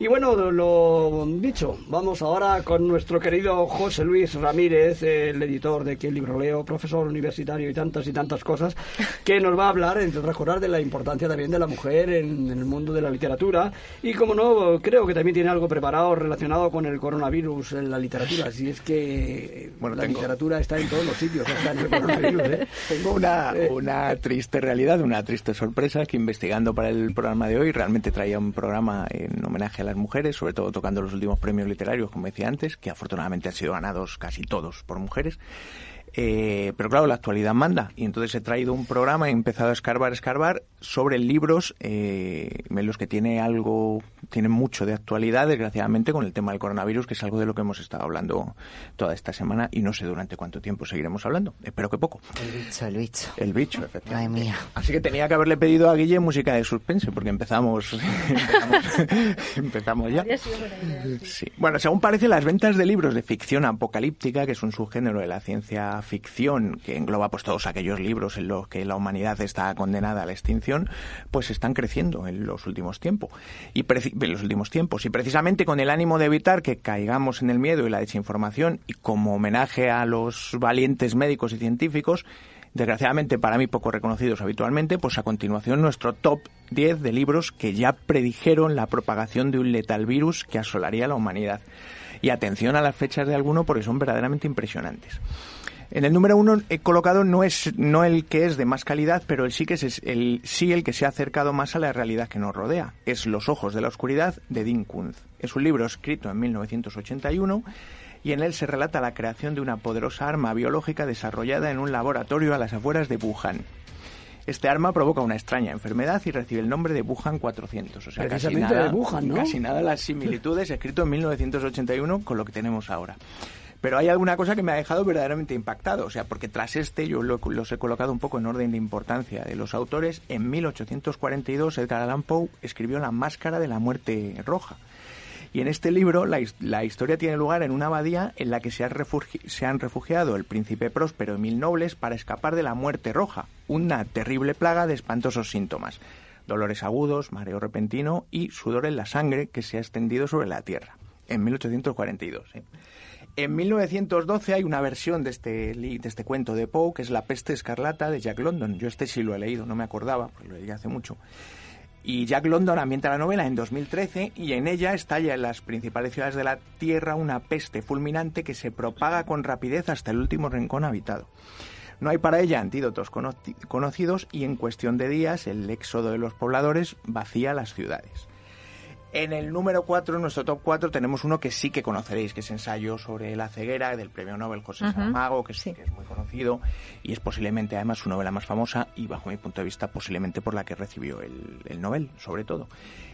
Y bueno, lo dicho, vamos ahora con nuestro querido José Luis Ramírez, el editor de Qué libro leo, profesor universitario y tantas y tantas cosas, que nos va a hablar, entre otras cosas, de la importancia también de la mujer en, el mundo de la literatura. Y como no, creo que también tiene algo preparado relacionado con el coronavirus en la literatura. Así es que bueno, la literatura está en todos los sitios. ¿eh? Tengo una, eh, una triste realidad, una triste sorpresa, que investigando para el programa de hoy realmente traía un programa en homenaje a las mujeres, sobre todo tocando los últimos premios literarios, como decía antes, que afortunadamente han sido ganados casi todos por mujeres. Eh, pero claro, la actualidad manda. Y entonces he traído un programa, he empezado a escarbar, escarbar sobre libros eh, en los que tiene algo, tiene mucho de actualidad, desgraciadamente, con el tema del coronavirus, que es algo de lo que hemos estado hablando toda esta semana y no sé durante cuánto tiempo seguiremos hablando. Espero que poco. El bicho, el bicho. El bicho, efectivamente. mía. Así que tenía que haberle pedido a Guille música de suspense, porque empezamos, empezamos, ya. Sí. Bueno, según parece, las ventas de libros de ficción apocalíptica, que es un subgénero de la ciencia ficción que engloba pues todos aquellos libros en los que la humanidad está condenada a la extinción, pues están creciendo en los últimos tiempos. Y en los últimos tiempos y precisamente con el ánimo de evitar que caigamos en el miedo y la desinformación y como homenaje a los valientes médicos y científicos, desgraciadamente para mí poco reconocidos habitualmente, pues a continuación nuestro top 10 de libros que ya predijeron la propagación de un letal virus que asolaría la humanidad. Y atención a las fechas de alguno porque son verdaderamente impresionantes. En el número uno he colocado no es no el que es de más calidad, pero el sí que es el sí el que se ha acercado más a la realidad que nos rodea. Es Los ojos de la oscuridad de Dean Kuntz. Es un libro escrito en 1981 y en él se relata la creación de una poderosa arma biológica desarrollada en un laboratorio a las afueras de Wuhan. Este arma provoca una extraña enfermedad y recibe el nombre de Wuhan 400. O sea, casi nada, de Wuhan, ¿no? casi nada las similitudes escrito en 1981 con lo que tenemos ahora. Pero hay alguna cosa que me ha dejado verdaderamente impactado, o sea, porque tras este yo los he colocado un poco en orden de importancia de los autores. En 1842 Edgar Allan Poe escribió La Máscara de la Muerte Roja. Y en este libro la, la, historia tiene lugar en una abadía en la que se, se, han refugiado el príncipe próspero y mil nobles para escapar de la muerte roja, una terrible plaga de espantosos síntomas, dolores agudos, mareo repentino y sudor en la sangre que se ha extendido sobre la tierra. En 1842. ¿eh? En 1912 hay una versión de este, de este cuento de Poe, que es La peste escarlata de Jack London. Yo este sí lo he leído, no me acordaba, porque lo leí hace mucho. Y Jack London ambienta la novela en 2013 y en ella estalla en las principales ciudades de la Tierra una peste fulminante que se propaga con rapidez hasta el último rincón habitado. No hay para ella antídotos conocidos y en cuestión de días el éxodo de los pobladores vacía las ciudades. En el número 4, en nuestro top 4, tenemos uno que sí que conoceréis, que es Ensayo sobre la ceguera del premio Nobel José Saramago, que, sí. que es muy conocido y es posiblemente además su novela más famosa y bajo mi punto de vista posiblemente por la que recibió el, el Nobel, sobre todo.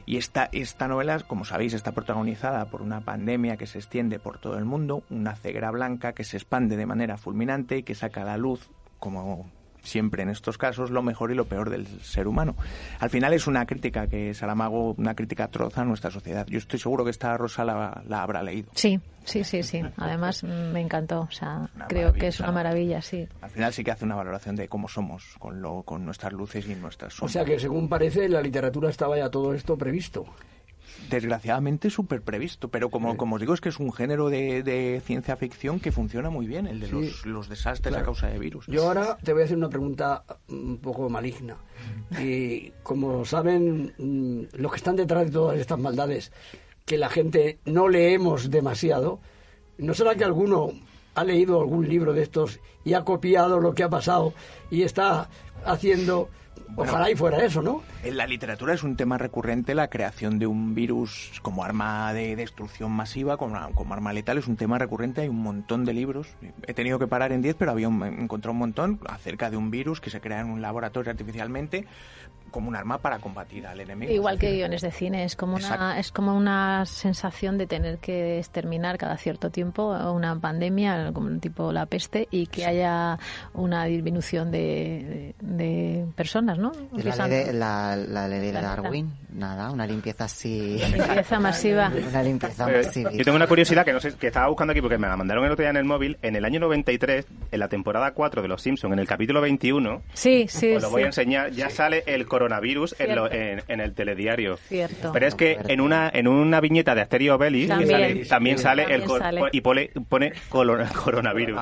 Y esta, esta novela, como sabéis, está protagonizada por una pandemia que se extiende por todo el mundo, una ceguera blanca que se expande de manera fulminante y que saca a la luz como siempre en estos casos lo mejor y lo peor del ser humano. Al final es una crítica que Saramago, una crítica troza a nuestra sociedad. Yo estoy seguro que esta Rosa la, habrá leído. Sí, sí, sí, sí. Además me encantó. O sea, creo que es una maravilla, sí. Al final sí que hace una valoración de cómo somos con, lo, con nuestras luces y nuestras sombras. O sea que según parece la literatura estaba ya todo esto previsto desgraciadamente súper previsto, pero como, como os digo, es que es un género de, ciencia ficción que funciona muy bien, el de los, desastres a causa de virus. Yo ahora te voy a hacer una pregunta un poco maligna. Y como saben, mm, los que están detrás de todas estas maldades, que la gente no leemos demasiado, ¿no será que alguno ha leído algún libro de estos y ha copiado lo que ha pasado y está haciendo Ojalá y fuera eso, ¿no? En la literatura es un tema recurrente la creación de un virus como arma de destrucción masiva, como, como arma letal, es un tema recurrente, hay un montón de libros. He tenido que parar en 10, pero había un, encontré un montón acerca de un virus que se crea en un laboratorio artificialmente como un arma para combatir al enemigo. Igual que guiones de cine, es como, una, es como una sensación de tener que exterminar cada cierto tiempo una pandemia, como tipo la peste, y que haya una disminución de, de personas, ¿no? ¿No? La ley, de, la, ley de Darwin, nada, una limpieza así. limpieza masiva. una limpieza eh, masiva. Yo tengo una curiosidad que no sé, que estaba buscando aquí porque me la mandaron el otro día en el móvil. En el año 93, en la temporada 4 de Los Simpsons, en el capítulo 21, sí, sí, os lo voy a enseñar, ya sale el coronavirus en, en, el telediario. Cierto. Pero es que en una en una viñeta de Asterio Belli también, sale, el y pone, pone coronavirus.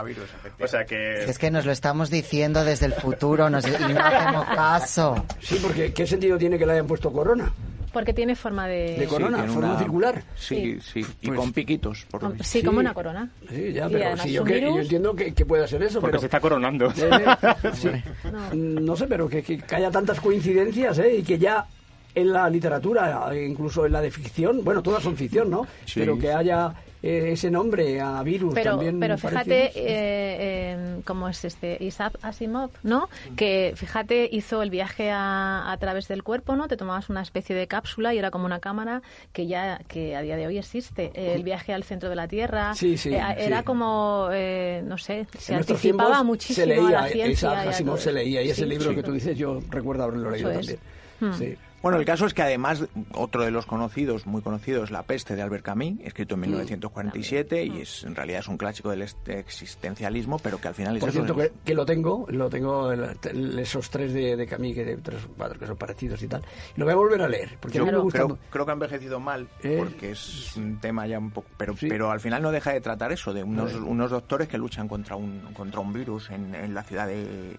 O sea que... Es que nos lo estamos diciendo desde el futuro nos, y no hacemos caso. Sí, porque ¿qué sentido tiene que le hayan puesto corona? Porque tiene forma de... De corona, forma circular. Sí, sí, y pues con piquitos. Por sí, como una corona. Sí, ya, pero sí, yo, que, yo, entiendo que, que, puede hacer eso. Porque pero, se está coronando. no. sé, pero que, que, haya tantas coincidencias ¿eh? y que ya en la literatura, incluso en la de ficción, bueno, todas son ficción, ¿no? Pero que haya eh, ese nombre a virus pero, también. Pero fíjate eh, eh, cómo es este Isaac Asimov, ¿no? Que fíjate hizo el viaje a, a, través del cuerpo, ¿no? Te tomabas una especie de cápsula y era como una cámara que ya que a día de hoy existe. el viaje al centro de la Tierra. Sí, sí, era como, no sé, se anticipaba muchísimo se leía, a la ciencia. Isaac Asimov se leía y ese libro que tú dices yo recuerdo haberlo leído también. Hmm. Sí. Bueno, el caso es que además otro de los conocidos, muy conocidos, La peste de Albert Camus, escrito en 1947 mm. y es en realidad es un clásico del existencialismo, pero que al final es Por cierto, que, lo tengo, lo tengo esos tres de, Camus, que, tres, cuatro, que son parecidos y tal. lo voy a volver a leer, porque Yo a mí me gusta... Creo, que ha envejecido mal, ¿Eh? porque es un tema ya un poco... Pero, pero al final no deja de tratar eso, de unos, unos doctores que luchan contra un, contra un virus en, en la ciudad de,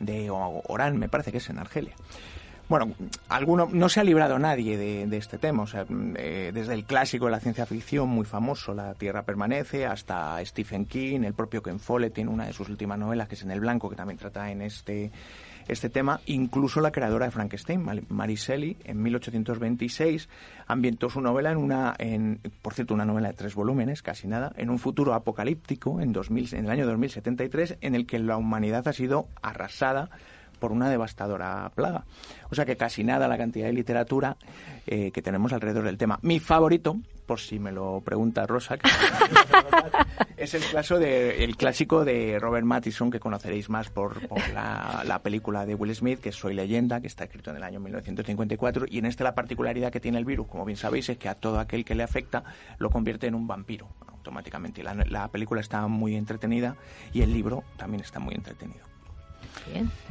de Orán, me parece que es en Argelia. Bueno, alguno, no se ha librado nadie de, este tema. O sea, eh, desde el clásico de la ciencia ficción, muy famoso, La Tierra permanece, hasta Stephen King, el propio Ken Follett tiene una de sus últimas novelas, que es En el Blanco, que también trata en este, este tema. Incluso la creadora de Frankenstein, Mary Shelley, en 1826, ambientó su novela en una, en, por cierto, una novela de tres volúmenes, casi nada, en un futuro apocalíptico, en, 2000, en el año 2073, en el que la humanidad ha sido arrasada por una devastadora plaga. O sea que casi nada la cantidad de literatura eh, que tenemos alrededor del tema. Mi favorito, por si me lo pregunta Rosa, es el caso de el clásico de Robert Mattison que conoceréis más por, la, película de Will Smith, que es Soy leyenda, que está escrito en el año 1954 y en este la particularidad que tiene el virus, como bien sabéis, es que a todo aquel que le afecta lo convierte en un vampiro automáticamente. La, la película está muy entretenida y el libro también está muy entretenido.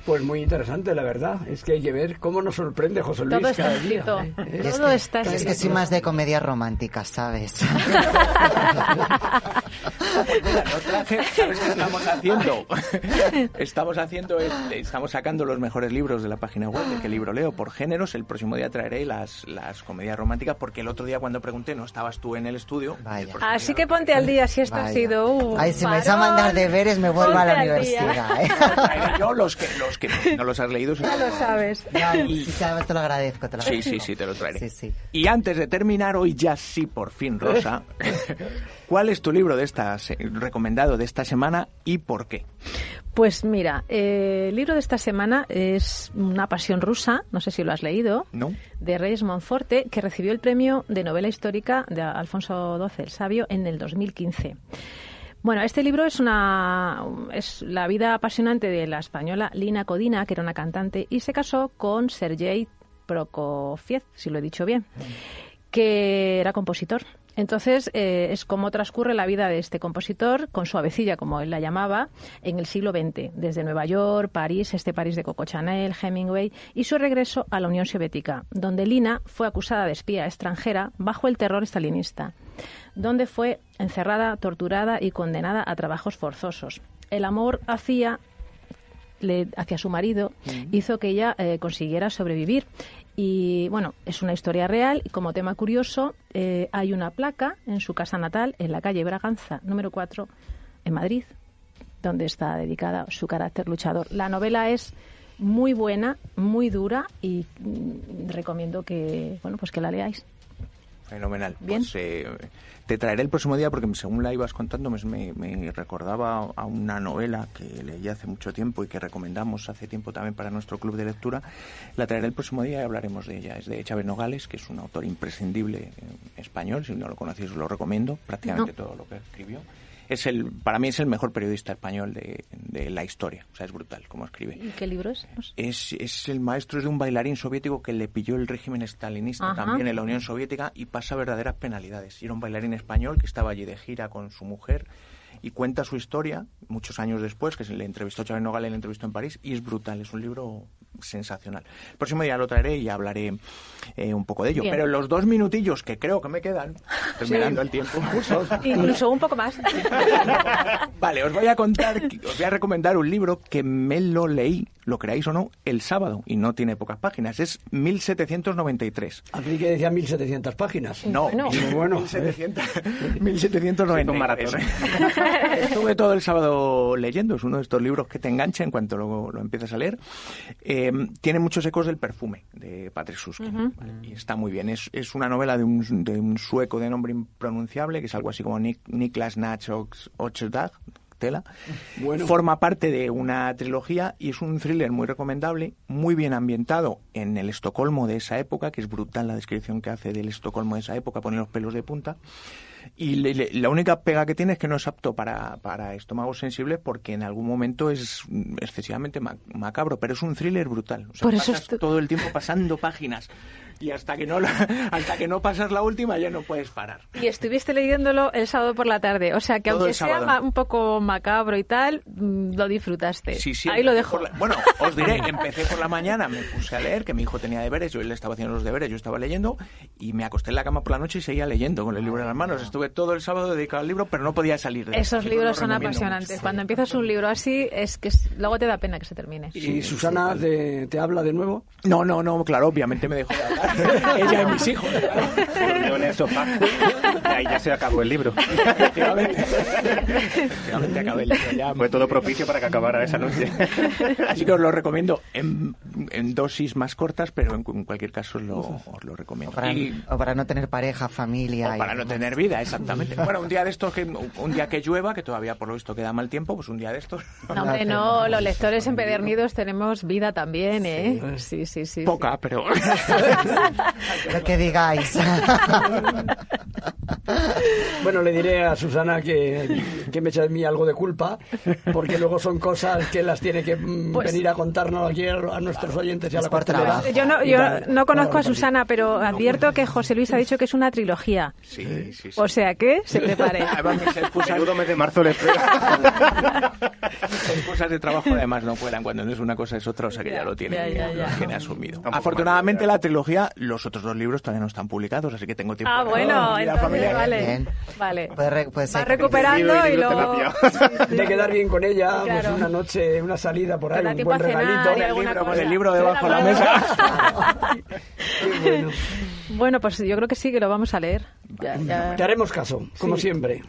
Pues muy interesante, la verdad. Es que hay que ver cómo nos sorprende José Luis Todo está escrito. Todo está Es que soy más de comedia romántica, ¿sabes? ¿Sabes qué estamos haciendo? Estamos haciendo, estamos sacando los mejores libros de la página web de qué libro leo por géneros. El próximo día traeré las, las comedias románticas porque el otro día cuando pregunté no estabas tú en el estudio. Así que ponte al día si esto ha sido un Ay, si me vais a mandar deberes me vuelvo a la universidad. ¿eh? Yo los que, los que no los has leído. Ya lo sabes. sí, te lo agradezco. Te lo sí, sí, sí, te lo traeré. Y antes de terminar, hoy ya sí, por fin, Rosa, ¿cuál es tu libro de esta, recomendado de esta semana y por qué? Pues mira, eh, el libro de esta semana es Una pasión rusa, no sé si lo has leído, ¿No? de Reyes Monforte, que recibió el premio de novela histórica de Alfonso XII el Sabio en el 2015. Bueno, este libro es una es la vida apasionante de la española Lina Codina, que era una cantante y se casó con Sergei Prokofiev, si lo he dicho bien, que era compositor. Entonces, eh, es como transcurre la vida de este compositor, con suavecilla, como él la llamaba, en el siglo XX, desde Nueva York, París, este París de Coco Chanel, Hemingway, y su regreso a la Unión Soviética, donde Lina fue acusada de espía extranjera bajo el terror stalinista donde fue encerrada, torturada y condenada a trabajos forzosos. El amor hacia, hacia su marido hizo que ella eh, consiguiera sobrevivir. Y bueno, es una historia real y como tema curioso eh, hay una placa en su casa natal, en la calle Braganza, número 4, en Madrid, donde está dedicada su carácter luchador. La novela es muy buena, muy dura y mm, recomiendo que, bueno, pues que la leáis. Fenomenal. Pues, eh, te traeré el próximo día porque según la ibas contando me, me, recordaba a una novela que leí hace mucho tiempo y que recomendamos hace tiempo también para nuestro club de lectura. La traeré el próximo día y hablaremos de ella. Es de Chávez Nogales, que es un autor imprescindible español. Si no lo conocéis, os lo recomiendo. Prácticamente todo lo que escribió. Es el, para mí es el mejor periodista español de, la historia. O sea, es brutal como escribe. ¿Y qué libro es? Es, es el maestro de un bailarín soviético que le pilló el régimen stalinista también en la Unión Soviética y pasa verdaderas penalidades. era un bailarín español que estaba allí de gira con su mujer y cuenta su historia muchos años después, que se le entrevistó Chávez Nogal y le entrevistó en París, y es brutal, es un libro sensacional. El próximo día lo traeré y hablaré eh, un poco de ello. Pero los dos minutillos que creo que me quedan, terminando el tiempo. Incluso un poco más. vale, os voy a contar, os voy a recomendar un libro que me lo leí, lo creáis o no, el sábado, y no tiene pocas páginas, es 1793. Aquí que decía 1700 páginas. No, no. bueno, 1700, 1793. Estuve todo el sábado leyendo, es uno de estos libros que te engancha en cuanto lo, lo empiezas a leer. Eh, tiene muchos ecos del perfume de Patrick Susskind y está muy bien. Es, es una novela de un, de un, sueco de nombre impronunciable, que es algo así como Niklas Nach Oxdag, tela. Forma parte de una trilogía y es un thriller muy recomendable, muy bien ambientado en el Estocolmo de esa época, que es brutal la descripción que hace del Estocolmo de esa época, pone los pelos de punta. Y la única pega que tiene es que no es apto para, para estómagos sensibles porque en algún momento es excesivamente macabro, pero es un thriller brutal. Por eso todo el tiempo pasando páginas y hasta que no hasta que no pasas la última ya no puedes parar. Y estuviste leyéndolo el sábado por la tarde, o sea que aunque sea un poco macabro y tal, mm, lo disfrutaste. Sí, sí. Ahí lo dejo. bueno, os diré, empecé por la mañana, me puse a leer, que mi hijo tenía deberes, yo él estaba haciendo los deberes, yo estaba leyendo y me acosté en la cama por la noche y seguía leyendo con el libro en las manos. Estuve todo el sábado dedicado al libro, pero no podía salir. De Esos libros son apasionantes. Cuando empiezas un libro así, es que luego te da pena que se termine. ¿Y Susana te, te, habla de nuevo? No, no, no, claro, obviamente me dejó de hablar. Ella y mis hijos. en el sofá. Y ahí ya se acabó el libro. Efectivamente. Efectivamente acabé el libro ya. Fue todo propicio para que acabara esa noche. Así que os lo recomiendo en, en dosis más cortas, pero en, cualquier caso lo, os lo recomiendo. O para, no tener pareja, familia. O para no tener vida, exactamente. Bueno, un día de estos, que, un día que llueva, que todavía por lo visto queda mal tiempo, pues un día de estos. No, hombre, no, los lectores empedernidos tenemos vida también, ¿eh? Sí, sí, sí. Poca, pero. Lo que digáis. bueno, le diré a Susana que, que me echa de mí algo de culpa, porque luego son cosas que las tiene que mm, pues venir a contarnos aquí a nuestros oyentes y a la cuartelera. Yo no, yo no conozco a Susana, pero advierto que José Luis ha dicho que es una trilogía. Sí, sí, O sea que se prepare. Segundo mes de marzo le espera. cosas de trabajo además no puedan, cuando no es una cosa es otra, o sea que ya, lo tiene, tiene asumido. Afortunadamente la trilogía, los otros dos libros todavía no están publicados, así que tengo tiempo. Ah, bueno, entonces, vale. Vale. Va recuperando y, luego... De quedar bien con ella, pues una noche, una salida por ahí, un buen regalito. Con el, libro, con el libro debajo de la mesa. bueno. bueno, pues yo creo que sí, que lo vamos a leer. Ya, Te haremos caso, como siempre.